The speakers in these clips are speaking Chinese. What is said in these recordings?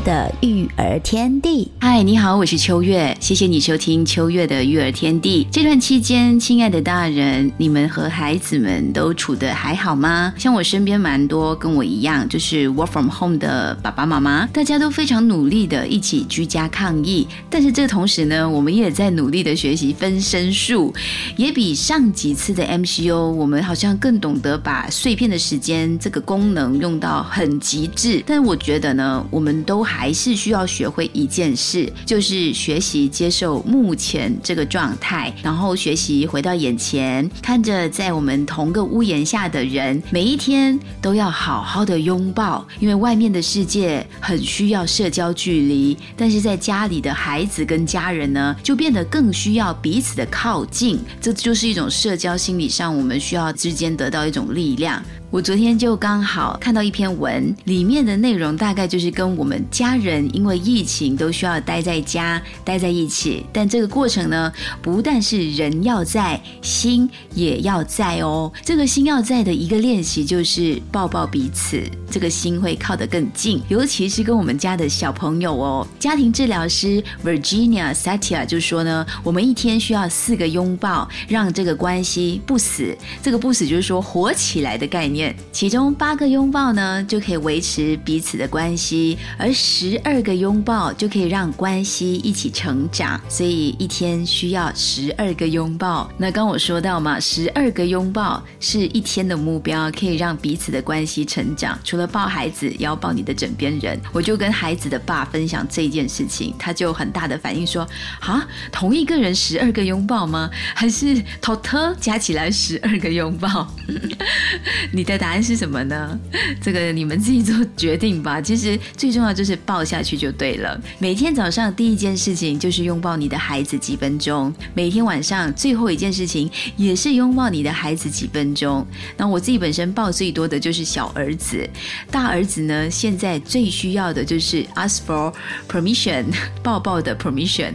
的育儿天地，嗨，你好，我是秋月，谢谢你收听秋月的育儿天地。这段期间，亲爱的大人，你们和孩子们都处得还好吗？像我身边蛮多跟我一样，就是 work from home 的爸爸妈妈，大家都非常努力的一起居家抗疫。但是这同时呢，我们也在努力的学习分身术，也比上几次的 MCO，我们好像更懂得把碎片的时间这个功能用到很极致。但我觉得呢，我们都还是需要学会一件事，就是学习接受目前这个状态，然后学习回到眼前，看着在我们同个屋檐下的人，每一天都要好好的拥抱，因为外面的世界很需要社交距离，但是在家里的孩子跟家人呢，就变得更需要彼此的靠近，这就是一种社交心理上，我们需要之间得到一种力量。我昨天就刚好看到一篇文，里面的内容大概就是跟我们家人因为疫情都需要待在家，待在一起。但这个过程呢，不但是人要在，心也要在哦。这个心要在的一个练习就是抱抱彼此，这个心会靠得更近。尤其是跟我们家的小朋友哦，家庭治疗师 Virginia Satia 就说呢，我们一天需要四个拥抱，让这个关系不死。这个不死就是说活起来的概念。其中八个拥抱呢，就可以维持彼此的关系；而十二个拥抱就可以让关系一起成长。所以一天需要十二个拥抱。那刚我说到嘛，十二个拥抱是一天的目标，可以让彼此的关系成长。除了抱孩子，也要抱你的枕边人。我就跟孩子的爸分享这件事情，他就很大的反应说：啊，同一个人十二个拥抱吗？还是 total 加起来十二个拥抱？你的答案是什么呢？这个你们自己做决定吧。其实最重要就是抱下去就对了。每天早上第一件事情就是拥抱你的孩子几分钟，每天晚上最后一件事情也是拥抱你的孩子几分钟。那我自己本身抱最多的就是小儿子，大儿子呢现在最需要的就是 ask for permission，抱抱的 permission。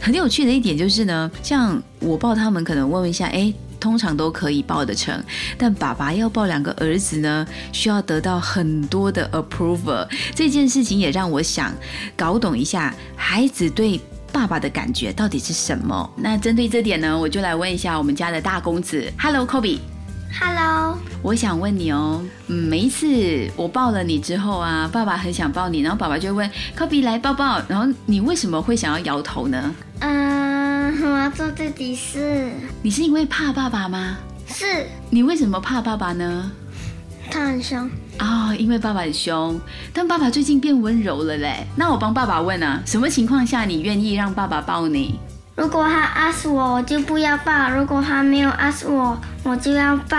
很有趣的一点就是呢，像我抱他们，可能问一下，哎。通常都可以抱得成，但爸爸要抱两个儿子呢，需要得到很多的 approval。这件事情也让我想搞懂一下孩子对爸爸的感觉到底是什么。那针对这点呢，我就来问一下我们家的大公子，Hello，Kobe。Hello，我想问你哦，嗯，每一次我抱了你之后啊，爸爸很想抱你，然后爸爸就问 Kobe 来抱抱，然后你为什么会想要摇头呢？嗯，我要做自己事。你是因为怕爸爸吗？是。你为什么怕爸爸呢？他很凶。哦，因为爸爸很凶，但爸爸最近变温柔了嘞。那我帮爸爸问啊，什么情况下你愿意让爸爸抱你？如果他 ask 我，我就不要抱；如果他没有 ask 我，我就要抱。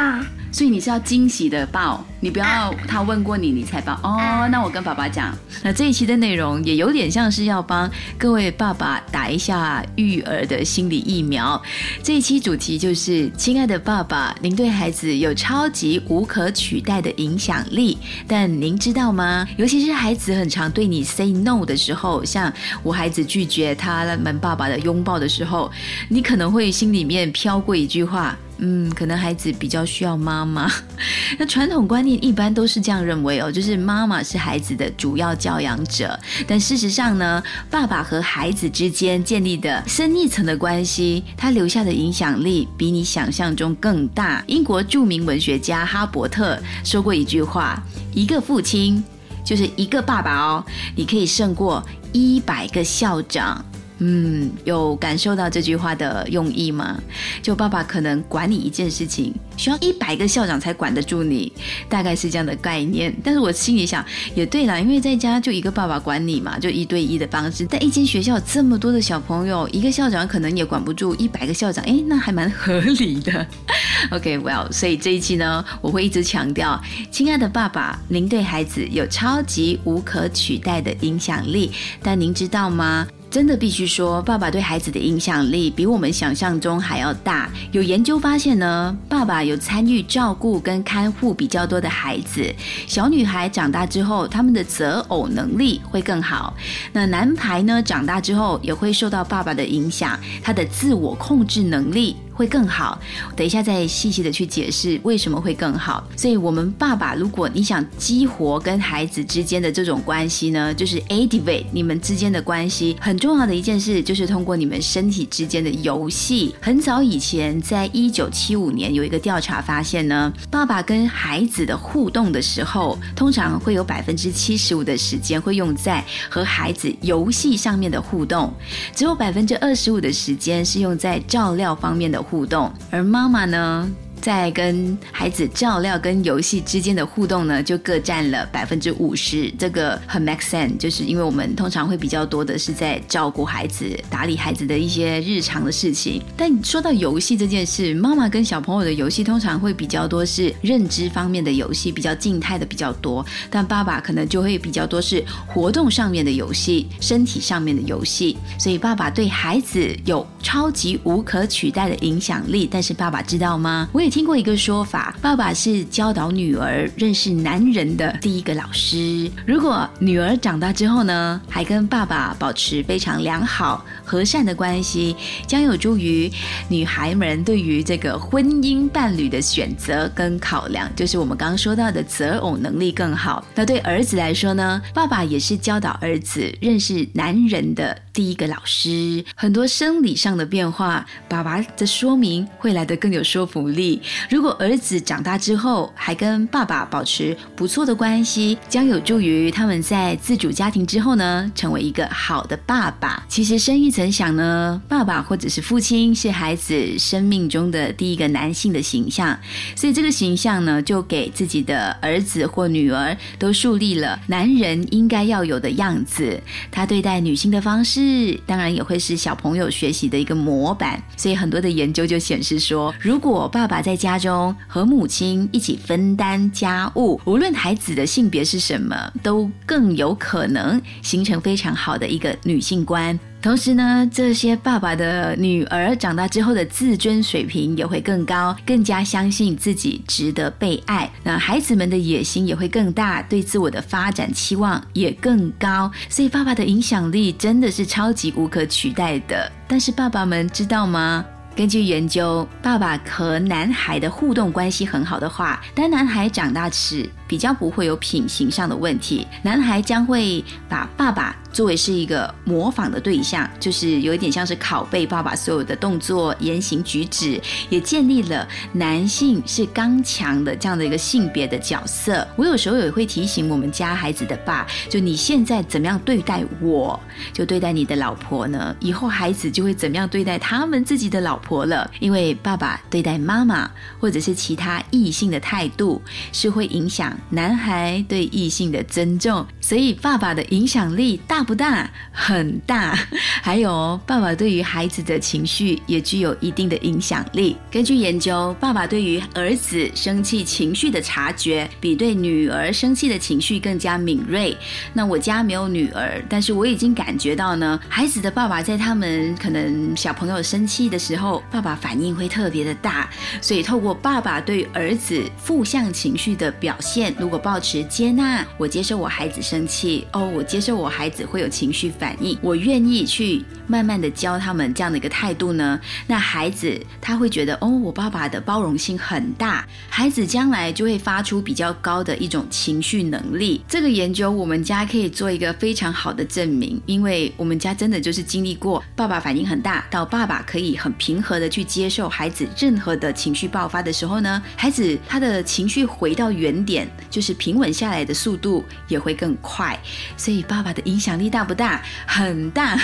所以你是要惊喜的抱，你不要他问过你你才抱哦。那我跟爸爸讲，那这一期的内容也有点像是要帮各位爸爸打一下育儿的心理疫苗。这一期主题就是，亲爱的爸爸，您对孩子有超级无可取代的影响力，但您知道吗？尤其是孩子很常对你 say no 的时候，像我孩子拒绝他们爸爸的拥抱的时候，你可能会心里面飘过一句话。嗯，可能孩子比较需要妈妈。那传统观念一般都是这样认为哦，就是妈妈是孩子的主要教养者。但事实上呢，爸爸和孩子之间建立的深一层的关系，他留下的影响力比你想象中更大。英国著名文学家哈伯特说过一句话：一个父亲就是一个爸爸哦，你可以胜过一百个校长。嗯，有感受到这句话的用意吗？就爸爸可能管你一件事情，需要一百个校长才管得住你，大概是这样的概念。但是我心里想，也对啦，因为在家就一个爸爸管你嘛，就一对一的方式。但一间学校这么多的小朋友，一个校长可能也管不住一百个校长，哎，那还蛮合理的。OK，Well，所以这一期呢，我会一直强调，亲爱的爸爸，您对孩子有超级无可取代的影响力，但您知道吗？真的必须说，爸爸对孩子的影响力比我们想象中还要大。有研究发现呢，爸爸有参与照顾跟看护比较多的孩子，小女孩长大之后，他们的择偶能力会更好。那男孩呢，长大之后也会受到爸爸的影响，他的自我控制能力。会更好，等一下再细细的去解释为什么会更好。所以，我们爸爸，如果你想激活跟孩子之间的这种关系呢，就是 activate 你们之间的关系，很重要的一件事就是通过你们身体之间的游戏。很早以前，在一九七五年有一个调查发现呢，爸爸跟孩子的互动的时候，通常会有百分之七十五的时间会用在和孩子游戏上面的互动，只有百分之二十五的时间是用在照料方面的。互动，而妈妈呢？在跟孩子照料跟游戏之间的互动呢，就各占了百分之五十，这个很 make sense，就是因为我们通常会比较多的是在照顾孩子、打理孩子的一些日常的事情。但说到游戏这件事，妈妈跟小朋友的游戏通常会比较多是认知方面的游戏，比较静态的比较多。但爸爸可能就会比较多是活动上面的游戏、身体上面的游戏。所以爸爸对孩子有超级无可取代的影响力。但是爸爸知道吗？我也。听过一个说法，爸爸是教导女儿认识男人的第一个老师。如果女儿长大之后呢，还跟爸爸保持非常良好、和善的关系，将有助于女孩们对于这个婚姻伴侣的选择跟考量，就是我们刚刚说到的择偶能力更好。那对儿子来说呢，爸爸也是教导儿子认识男人的第一个老师。很多生理上的变化，爸爸的说明会来得更有说服力。如果儿子长大之后还跟爸爸保持不错的关系，将有助于他们在自主家庭之后呢，成为一个好的爸爸。其实深一层想呢，爸爸或者是父亲是孩子生命中的第一个男性的形象，所以这个形象呢，就给自己的儿子或女儿都树立了男人应该要有的样子。他对待女性的方式，是当然也会是小朋友学习的一个模板。所以很多的研究就显示说，如果爸爸在家中和母亲一起分担家务，无论孩子的性别是什么，都更有可能形成非常好的一个女性观。同时呢，这些爸爸的女儿长大之后的自尊水平也会更高，更加相信自己值得被爱。那孩子们的野心也会更大，对自我的发展期望也更高。所以爸爸的影响力真的是超级无可取代的。但是爸爸们知道吗？根据研究，爸爸和男孩的互动关系很好的话，当男孩长大时，比较不会有品行上的问题。男孩将会把爸爸。作为是一个模仿的对象，就是有一点像是拷贝爸爸所有的动作、言行举止，也建立了男性是刚强的这样的一个性别的角色。我有时候也会提醒我们家孩子的爸，就你现在怎么样对待我，就对待你的老婆呢？以后孩子就会怎么样对待他们自己的老婆了。因为爸爸对待妈妈或者是其他异性的态度，是会影响男孩对异性的尊重。所以爸爸的影响力大不大，很大。还有，爸爸对于孩子的情绪也具有一定的影响力。根据研究，爸爸对于儿子生气情绪的察觉，比对女儿生气的情绪更加敏锐。那我家没有女儿，但是我已经感觉到呢，孩子的爸爸在他们可能小朋友生气的时候，爸爸反应会特别的大。所以，透过爸爸对儿子负向情绪的表现，如果保持接纳，我接受我孩子生气，哦，我接受我孩子。会有情绪反应，我愿意去慢慢的教他们这样的一个态度呢。那孩子他会觉得哦，我爸爸的包容性很大，孩子将来就会发出比较高的一种情绪能力。这个研究我们家可以做一个非常好的证明，因为我们家真的就是经历过爸爸反应很大，到爸爸可以很平和的去接受孩子任何的情绪爆发的时候呢，孩子他的情绪回到原点，就是平稳下来的速度也会更快。所以爸爸的影响。力大不大？很大。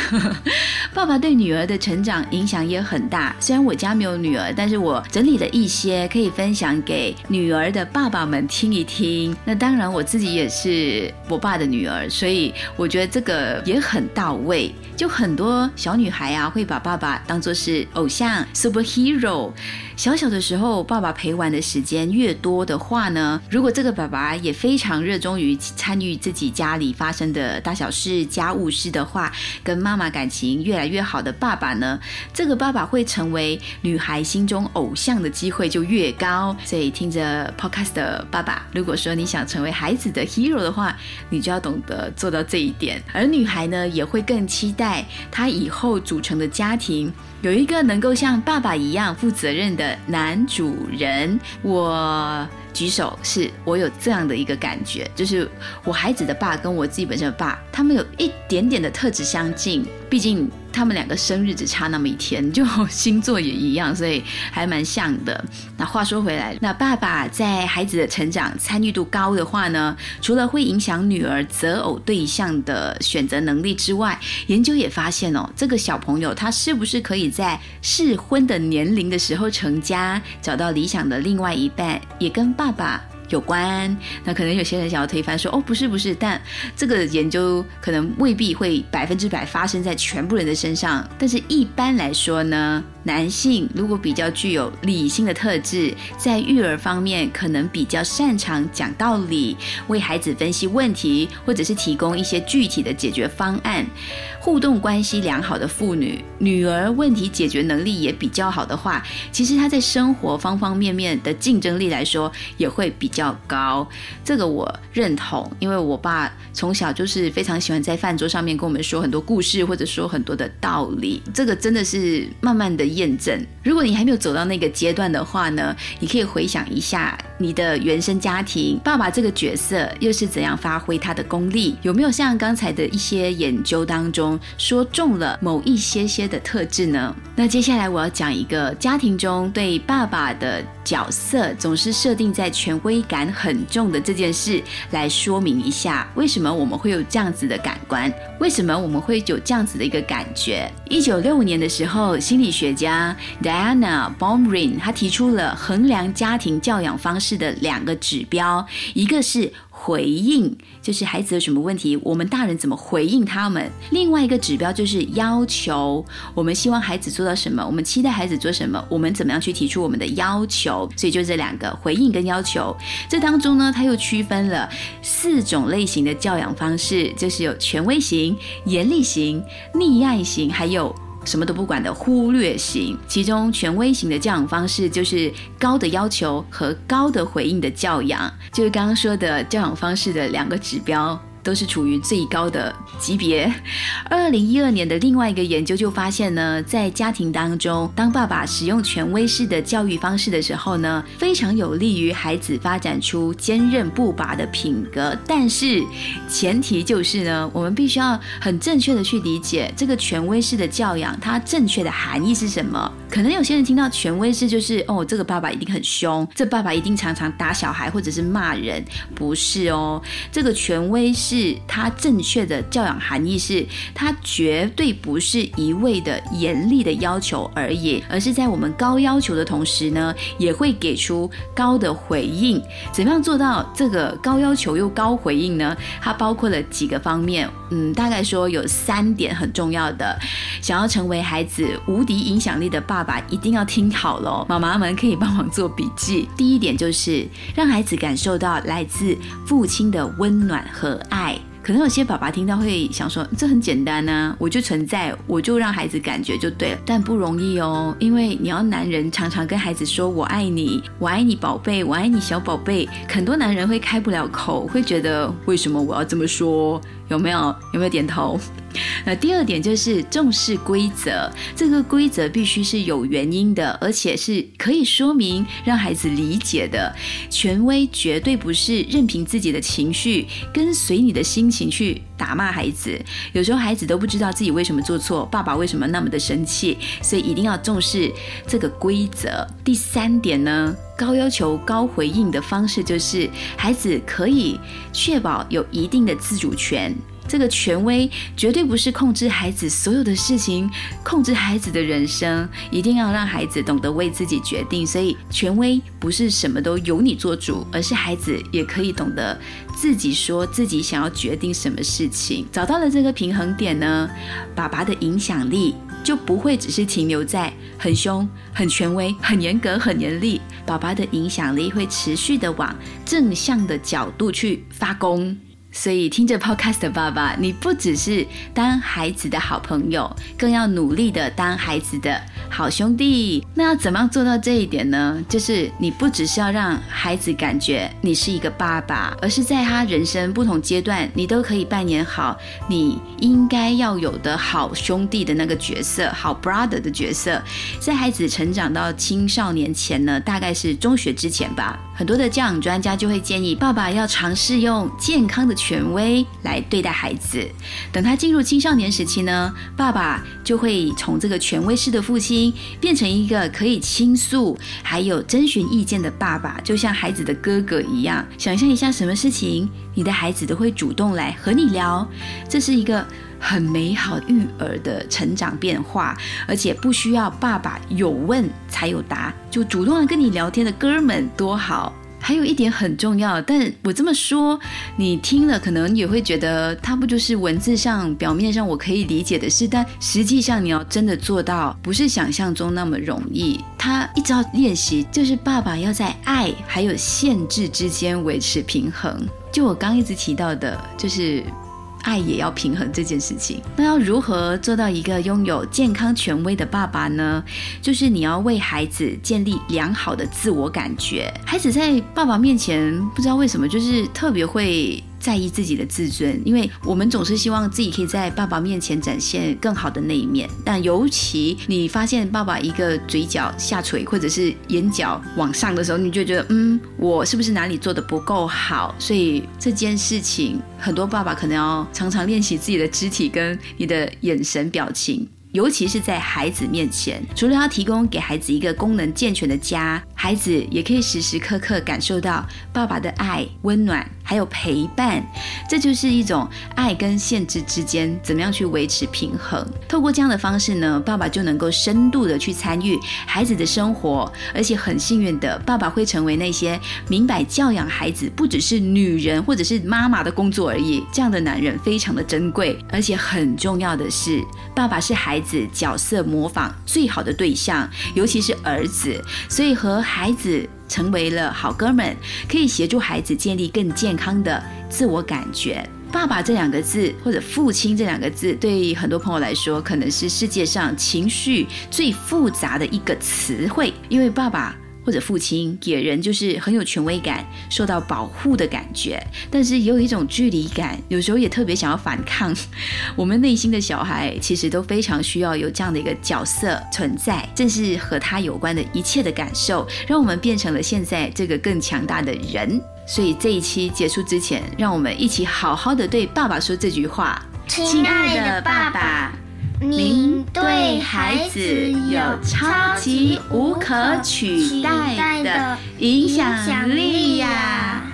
爸爸对女儿的成长影响也很大。虽然我家没有女儿，但是我整理了一些可以分享给女儿的爸爸们听一听。那当然，我自己也是我爸的女儿，所以我觉得这个也很到位。就很多小女孩啊，会把爸爸当作是偶像 superhero。小小的时候，爸爸陪玩的时间越多的话呢，如果这个爸爸也非常热衷于参与自己家里发生的大小事、家务事的话，跟妈妈感情越来越好的爸爸呢，这个爸爸会成为女孩心中偶像的机会就越高。所以听着 podcast 的爸爸，如果说你想成为孩子的 hero 的话，你就要懂得做到这一点。而女孩呢，也会更期待她以后组成的家庭。有一个能够像爸爸一样负责任的男主人，我举手，是我有这样的一个感觉，就是我孩子的爸跟我自己本身的爸，他们有一点点的特质相近，毕竟。他们两个生日只差那么一天，就星座也一样，所以还蛮像的。那话说回来，那爸爸在孩子的成长参与度高的话呢，除了会影响女儿择偶对象的选择能力之外，研究也发现哦，这个小朋友他是不是可以在适婚的年龄的时候成家，找到理想的另外一半，也跟爸爸。有关，那可能有些人想要推翻说，哦，不是不是，但这个研究可能未必会百分之百发生在全部人的身上，但是一般来说呢。男性如果比较具有理性的特质，在育儿方面可能比较擅长讲道理，为孩子分析问题，或者是提供一些具体的解决方案。互动关系良好的妇女，女儿问题解决能力也比较好的话，其实她在生活方方面面的竞争力来说也会比较高。这个我认同，因为我爸从小就是非常喜欢在饭桌上面跟我们说很多故事，或者说很多的道理。这个真的是慢慢的。验证，如果你还没有走到那个阶段的话呢，你可以回想一下你的原生家庭，爸爸这个角色又是怎样发挥他的功力？有没有像刚才的一些研究当中说中了某一些些的特质呢？那接下来我要讲一个家庭中对爸爸的。角色总是设定在权威感很重的这件事来说明一下，为什么我们会有这样子的感官？为什么我们会有这样子的一个感觉？一九六五年的时候，心理学家 Diana Baumrind 他提出了衡量家庭教养方式的两个指标，一个是。回应就是孩子有什么问题，我们大人怎么回应他们？另外一个指标就是要求，我们希望孩子做到什么，我们期待孩子做什么，我们怎么样去提出我们的要求？所以就这两个回应跟要求。这当中呢，他又区分了四种类型的教养方式，就是有权威型、严厉型、溺爱型，还有。什么都不管的忽略型，其中权威型的教养方式就是高的要求和高的回应的教养，就是刚刚说的教养方式的两个指标。都是处于最高的级别。二零一二年的另外一个研究就发现呢，在家庭当中，当爸爸使用权威式的教育方式的时候呢，非常有利于孩子发展出坚韧不拔的品格。但是前提就是呢，我们必须要很正确的去理解这个权威式的教养，它正确的含义是什么。可能有些人听到权威式就是哦，这个爸爸一定很凶，这爸爸一定常常打小孩或者是骂人，不是哦，这个权威。是它正确的教养含义是，它绝对不是一味的严厉的要求而已，而是在我们高要求的同时呢，也会给出高的回应。怎么样做到这个高要求又高回应呢？它包括了几个方面，嗯，大概说有三点很重要的。想要成为孩子无敌影响力的爸爸，一定要听好喽，妈妈们可以帮忙做笔记。第一点就是让孩子感受到来自父亲的温暖和爱。可能有些爸爸听到会想说，这很简单呢，我就存在，我就让孩子感觉就对了，但不容易哦，因为你要男人常常跟孩子说我爱你，我爱你宝贝，我爱你小宝贝，很多男人会开不了口，会觉得为什么我要这么说？有没有？有没有点头？那第二点就是重视规则，这个规则必须是有原因的，而且是可以说明让孩子理解的。权威绝对不是任凭自己的情绪跟随你的心情去打骂孩子。有时候孩子都不知道自己为什么做错，爸爸为什么那么的生气，所以一定要重视这个规则。第三点呢，高要求高回应的方式就是孩子可以确保有一定的自主权。这个权威绝对不是控制孩子所有的事情，控制孩子的人生，一定要让孩子懂得为自己决定。所以，权威不是什么都由你做主，而是孩子也可以懂得自己说自己想要决定什么事情。找到了这个平衡点呢，爸爸的影响力就不会只是停留在很凶、很权威、很严格、很严厉。爸爸的影响力会持续的往正向的角度去发功。所以听着 Podcast 的爸爸，你不只是当孩子的好朋友，更要努力的当孩子的好兄弟。那要怎么样做到这一点呢？就是你不只是要让孩子感觉你是一个爸爸，而是在他人生不同阶段，你都可以扮演好你应该要有的好兄弟的那个角色，好 brother 的角色。在孩子成长到青少年前呢，大概是中学之前吧，很多的教养专家就会建议爸爸要尝试用健康的权威来对待孩子。等他进入青少年时期呢，爸爸就会从这个权威式的父亲变成一个可以倾诉还有征询意见的爸爸，就像孩子的哥哥一样。想象一下，什么事情你的孩子都会主动来和你聊，这是一个。很美好育儿的成长变化，而且不需要爸爸有问才有答，就主动的跟你聊天的哥们多好。还有一点很重要，但我这么说，你听了可能也会觉得它不就是文字上表面上我可以理解的事，但实际上你要真的做到，不是想象中那么容易。他一直要练习，就是爸爸要在爱还有限制之间维持平衡。就我刚一直提到的，就是。爱也要平衡这件事情，那要如何做到一个拥有健康权威的爸爸呢？就是你要为孩子建立良好的自我感觉。孩子在爸爸面前，不知道为什么，就是特别会。在意自己的自尊，因为我们总是希望自己可以在爸爸面前展现更好的那一面。但尤其你发现爸爸一个嘴角下垂，或者是眼角往上的时候，你就觉得，嗯，我是不是哪里做的不够好？所以这件事情，很多爸爸可能要常常练习自己的肢体跟你的眼神表情。尤其是在孩子面前，除了要提供给孩子一个功能健全的家，孩子也可以时时刻刻感受到爸爸的爱、温暖，还有陪伴。这就是一种爱跟限制之间怎么样去维持平衡。透过这样的方式呢，爸爸就能够深度的去参与孩子的生活，而且很幸运的，爸爸会成为那些明白教养孩子不只是女人或者是妈妈的工作而已。这样的男人非常的珍贵，而且很重要的是，爸爸是孩子。角色模仿最好的对象，尤其是儿子，所以和孩子成为了好哥们，可以协助孩子建立更健康的自我感觉。爸爸这两个字，或者父亲这两个字，对很多朋友来说，可能是世界上情绪最复杂的一个词汇，因为爸爸。或者父亲给人就是很有权威感、受到保护的感觉，但是也有一种距离感，有时候也特别想要反抗。我们内心的小孩其实都非常需要有这样的一个角色存在，正是和他有关的一切的感受，让我们变成了现在这个更强大的人。所以这一期结束之前，让我们一起好好的对爸爸说这句话：亲爱的爸爸。您对孩子有超级无可取代的影响力呀！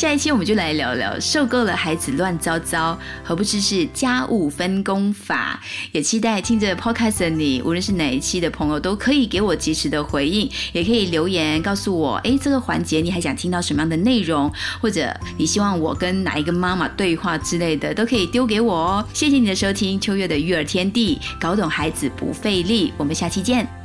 下一期我们就来聊聊受够了孩子乱糟糟，何不知是家务分工法？也期待听着 Podcast 的你，无论是哪一期的朋友，都可以给我及时的回应，也可以留言告诉我，哎，这个环节你还想听到什么样的内容，或者你希望我跟哪一个妈妈对话之类的，都可以丢给我哦。谢谢你的收听，秋月的育儿天地，搞懂孩子不费力，我们下期见。